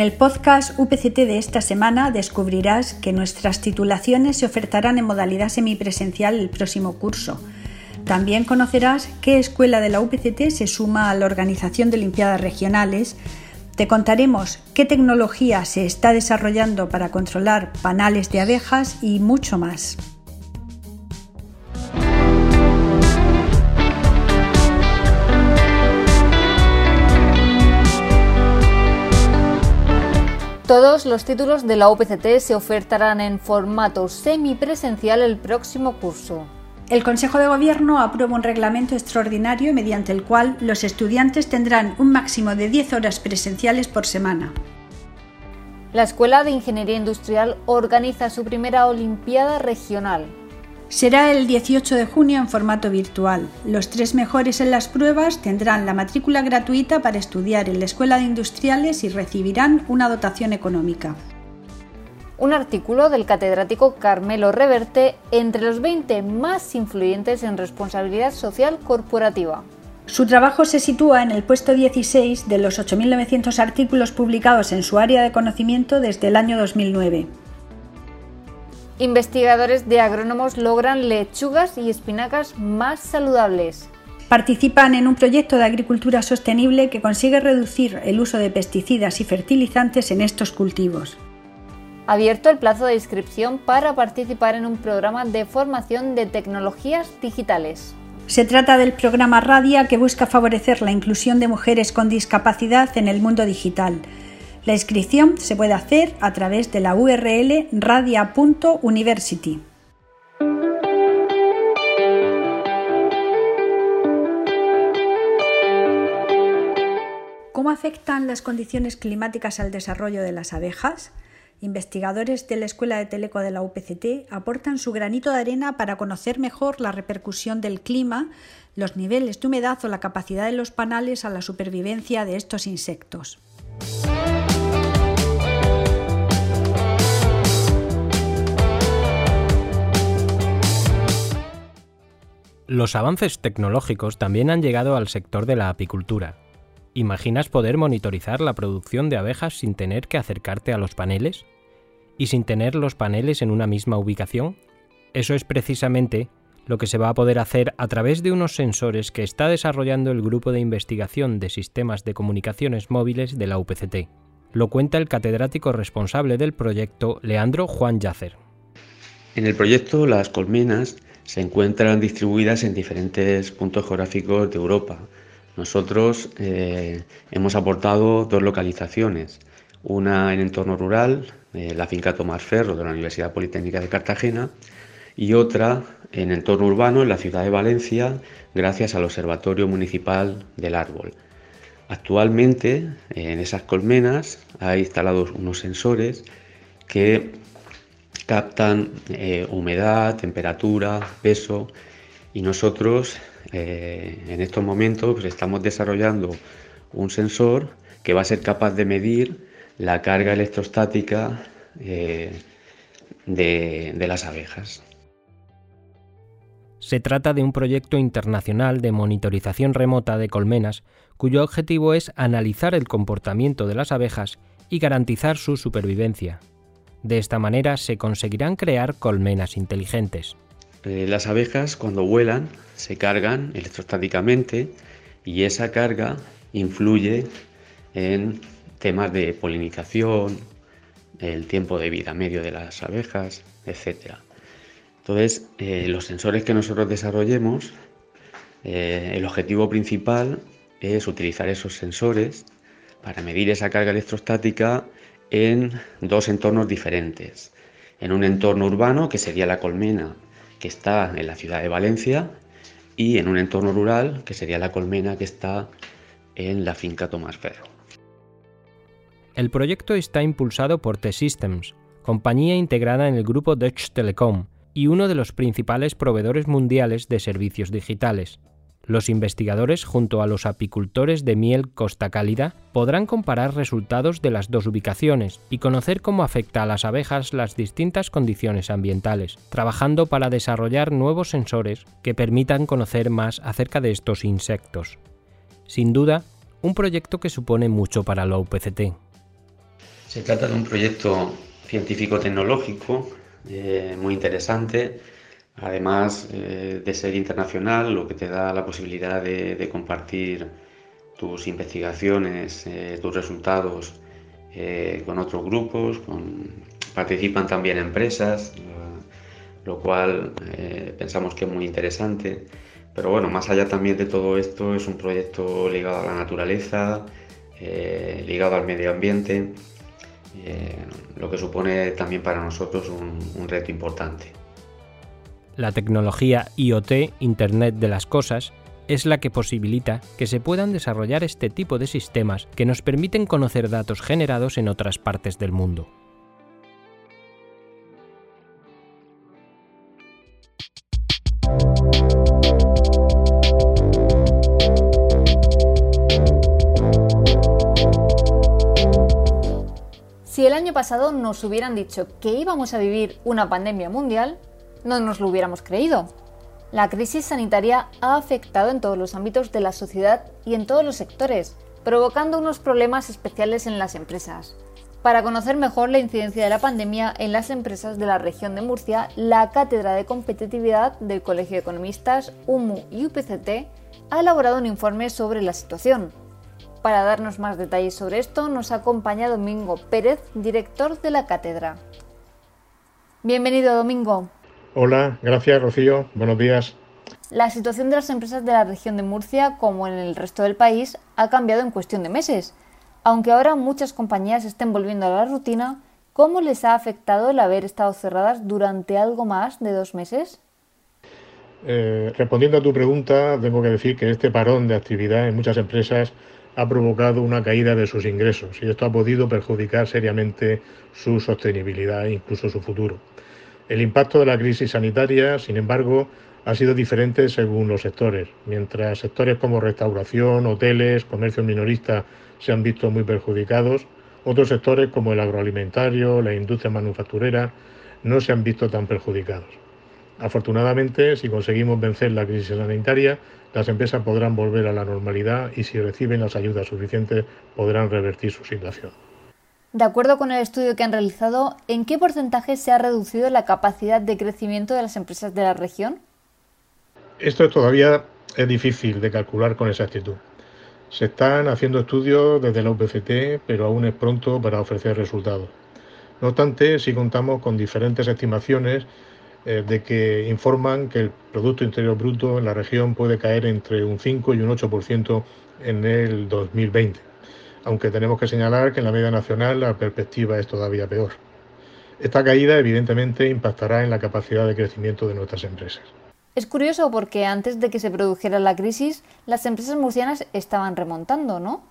En el podcast UPCT de esta semana descubrirás que nuestras titulaciones se ofertarán en modalidad semipresencial el próximo curso. También conocerás qué escuela de la UPCT se suma a la organización de Olimpiadas Regionales. Te contaremos qué tecnología se está desarrollando para controlar panales de abejas y mucho más. Todos los títulos de la UPCT se ofertarán en formato semipresencial el próximo curso. El Consejo de Gobierno aprueba un reglamento extraordinario mediante el cual los estudiantes tendrán un máximo de 10 horas presenciales por semana. La Escuela de Ingeniería Industrial organiza su primera Olimpiada Regional. Será el 18 de junio en formato virtual. Los tres mejores en las pruebas tendrán la matrícula gratuita para estudiar en la Escuela de Industriales y recibirán una dotación económica. Un artículo del catedrático Carmelo Reverte entre los 20 más influyentes en responsabilidad social corporativa. Su trabajo se sitúa en el puesto 16 de los 8.900 artículos publicados en su área de conocimiento desde el año 2009 investigadores de agrónomos logran lechugas y espinacas más saludables. Participan en un proyecto de agricultura sostenible que consigue reducir el uso de pesticidas y fertilizantes en estos cultivos. Abierto el plazo de inscripción para participar en un programa de formación de tecnologías digitales. Se trata del programa Radia que busca favorecer la inclusión de mujeres con discapacidad en el mundo digital la inscripción se puede hacer a través de la URL radia.university. ¿Cómo afectan las condiciones climáticas al desarrollo de las abejas? Investigadores de la Escuela de Teleco de la UPCT aportan su granito de arena para conocer mejor la repercusión del clima, los niveles de humedad o la capacidad de los panales a la supervivencia de estos insectos. Los avances tecnológicos también han llegado al sector de la apicultura. ¿Imaginas poder monitorizar la producción de abejas sin tener que acercarte a los paneles? ¿Y sin tener los paneles en una misma ubicación? Eso es precisamente lo que se va a poder hacer a través de unos sensores que está desarrollando el Grupo de Investigación de Sistemas de Comunicaciones Móviles de la UPCT. Lo cuenta el catedrático responsable del proyecto, Leandro Juan Yacer. En el proyecto Las Colmenas se encuentran distribuidas en diferentes puntos geográficos de Europa. Nosotros eh, hemos aportado dos localizaciones, una en entorno rural, la finca Tomás Ferro de la Universidad Politécnica de Cartagena, y otra en entorno urbano en la ciudad de Valencia, gracias al Observatorio Municipal del Árbol. Actualmente en esas colmenas hay instalados unos sensores que captan eh, humedad, temperatura, peso y nosotros eh, en estos momentos pues, estamos desarrollando un sensor que va a ser capaz de medir la carga electrostática eh, de las abejas. Se trata de un proyecto internacional de monitorización remota de colmenas cuyo objetivo es analizar el comportamiento de las abejas y garantizar su supervivencia. De esta manera se conseguirán crear colmenas inteligentes. Eh, las abejas cuando vuelan se cargan electrostáticamente y esa carga influye en temas de polinización, el tiempo de vida medio de las abejas, etc. Entonces, eh, los sensores que nosotros desarrollemos, eh, el objetivo principal es utilizar esos sensores para medir esa carga electrostática en dos entornos diferentes. En un entorno urbano, que sería la colmena que está en la ciudad de Valencia, y en un entorno rural, que sería la colmena que está en la finca Tomás Ferro. El proyecto está impulsado por T-Systems, compañía integrada en el grupo Deutsche Telekom y uno de los principales proveedores mundiales de servicios digitales. Los investigadores, junto a los apicultores de miel Costa Cálida, podrán comparar resultados de las dos ubicaciones y conocer cómo afecta a las abejas las distintas condiciones ambientales, trabajando para desarrollar nuevos sensores que permitan conocer más acerca de estos insectos. Sin duda, un proyecto que supone mucho para la UPCT. Se trata de un proyecto científico-tecnológico eh, muy interesante, además eh, de ser internacional, lo que te da la posibilidad de, compartir tus investigaciones, eh, tus resultados con otros grupos, participan también empresas, lo cual pensamos que es muy interesante. Pero bueno, más allá también de todo esto, es un proyecto ligado a la naturaleza, ligado al medio ambiente eh, lo que supone también para nosotros un, reto importante. La tecnología IoT, Internet de las Cosas, es la que posibilita que se puedan desarrollar este tipo de sistemas que nos permiten conocer datos generados en otras partes del mundo. Si el año pasado nos hubieran dicho que íbamos a vivir una pandemia mundial, no nos lo hubiéramos creído. La crisis sanitaria ha afectado en todos los ámbitos de la sociedad y en todos los sectores, provocando unos problemas especiales en las empresas. Para conocer mejor la incidencia de la pandemia en las empresas de la región de Murcia, la Cátedra de Competitividad del Colegio de Economistas, UMU y UPCT ha elaborado un informe sobre la situación. Para darnos más detalles sobre esto nos acompaña Domingo Pérez, director de la cátedra. Bienvenido, Domingo. Hola, gracias, Rocío. Buenos días. La situación de las empresas de la región de Murcia, como en el resto del país, ha cambiado en cuestión de meses. Aunque ahora muchas compañías estén volviendo a la rutina, ¿cómo les ha afectado el haber estado cerradas durante algo más de dos meses? Eh, respondiendo a tu pregunta, tengo que decir que este parón de actividad en muchas empresas ha provocado una caída de sus ingresos y esto ha podido perjudicar seriamente su sostenibilidad e incluso su futuro. El impacto de la crisis sanitaria, sin embargo, ha sido diferente según los sectores. Mientras sectores como restauración, hoteles, comercio minorista se han visto muy perjudicados, otros sectores como el agroalimentario, la industria manufacturera, no se han visto tan perjudicados. Afortunadamente, si conseguimos vencer la crisis sanitaria, las empresas podrán volver a la normalidad y si reciben las ayudas suficientes podrán revertir su situación. De acuerdo con el estudio que han realizado, ¿en qué porcentaje se ha reducido la capacidad de crecimiento de las empresas de la región? Esto todavía es difícil de calcular con exactitud. Se están haciendo estudios desde la UPCT, pero aún es pronto para ofrecer resultados. No obstante, sí contamos con diferentes estimaciones eh, de que informan que el Producto Interior Bruto en la región puede caer entre un 5 y un 8% en el 2020, aunque tenemos que señalar que en la media nacional la perspectiva es todavía peor. Esta caída evidentemente impactará en la capacidad de crecimiento de nuestras empresas. Es curioso porque antes de que se produjera la crisis, las empresas murcianas estaban remontando, ¿no?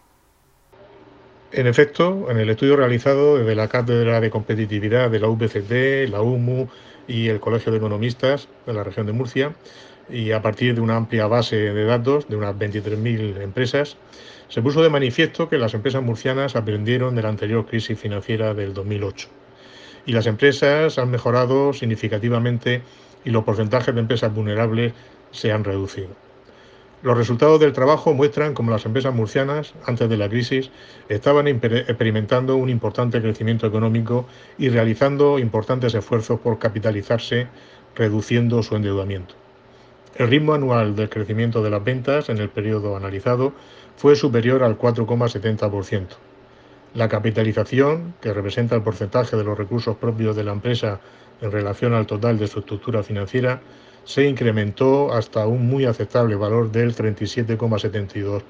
En efecto, en el estudio realizado desde la Cátedra de Competitividad de la UPCT, la UMU y el Colegio de Economistas de la región de Murcia, y a partir de una amplia base de datos de unas 23.000 empresas, se puso de manifiesto que las empresas murcianas aprendieron de la anterior crisis financiera del 2008. Y las empresas han mejorado significativamente y los porcentajes de empresas vulnerables se han reducido. Los resultados del trabajo muestran cómo las empresas murcianas, antes de la crisis, estaban experimentando un importante crecimiento económico y realizando importantes esfuerzos por capitalizarse, reduciendo su endeudamiento. El ritmo anual del crecimiento de las ventas en el periodo analizado fue superior al 4,70%. La capitalización, que representa el porcentaje de los recursos propios de la empresa en relación al total de su estructura financiera, se incrementó hasta un muy aceptable valor del 37,72%.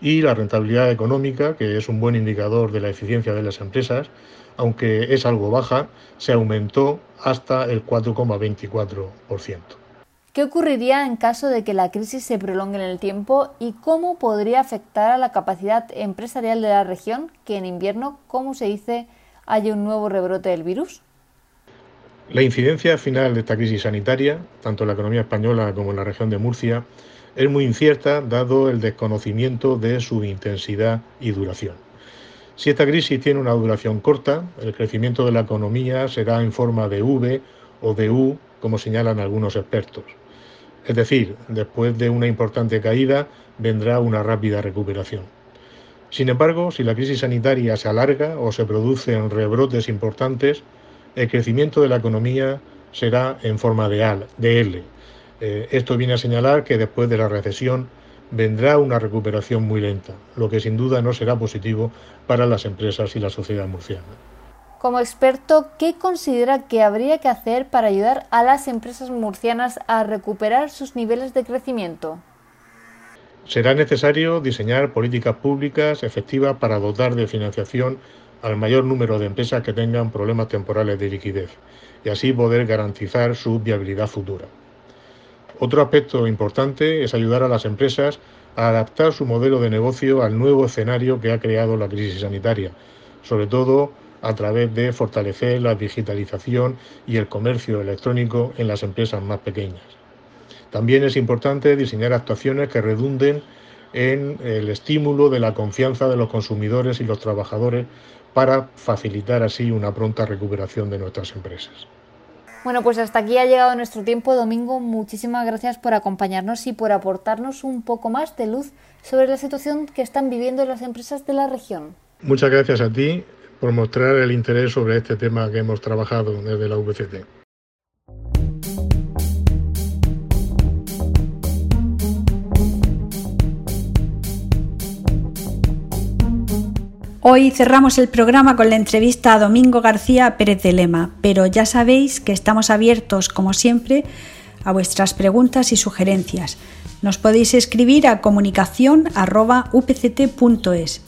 Y la rentabilidad económica, que es un buen indicador de la eficiencia de las empresas, aunque es algo baja, se aumentó hasta el 4,24%. ¿Qué ocurriría en caso de que la crisis se prolongue en el tiempo y cómo podría afectar a la capacidad empresarial de la región que en invierno, como se dice, haya un nuevo rebrote del virus? La incidencia final de esta crisis sanitaria, tanto en la economía española como en la región de Murcia, es muy incierta dado el desconocimiento de su intensidad y duración. Si esta crisis tiene una duración corta, el crecimiento de la economía será en forma de V o de U, como señalan algunos expertos. Es decir, después de una importante caída vendrá una rápida recuperación. Sin embargo, si la crisis sanitaria se alarga o se producen rebrotes importantes, el crecimiento de la economía será en forma de, L. Eh, esto viene a señalar que después de la recesión vendrá una recuperación muy lenta, lo que sin duda no será positivo para las empresas y la sociedad murciana. Como experto, ¿qué considera que habría que hacer para ayudar a las empresas murcianas a recuperar sus niveles de crecimiento? Será necesario diseñar políticas públicas efectivas para dotar de financiación al mayor número de empresas que tengan problemas temporales de liquidez y así poder garantizar su viabilidad futura. Otro aspecto importante es ayudar a las empresas a adaptar su modelo de negocio al nuevo escenario que ha creado la crisis sanitaria, sobre todo a través de fortalecer la digitalización y el comercio electrónico en las empresas más pequeñas. También es importante diseñar actuaciones que redunden en el estímulo de la confianza de los consumidores y los trabajadores para facilitar así una pronta recuperación de nuestras empresas. Bueno, pues hasta aquí ha llegado nuestro tiempo, Domingo. Muchísimas gracias por acompañarnos y por aportarnos un poco más de luz sobre la situación que están viviendo las empresas de la región. Muchas gracias a ti por mostrar el interés sobre este tema que hemos trabajado desde la VCT. Hoy cerramos el programa con la entrevista a Domingo García Pérez de Lema, pero ya sabéis que estamos abiertos, como siempre, a vuestras preguntas y sugerencias. Nos podéis escribir a comunicación.upct.es.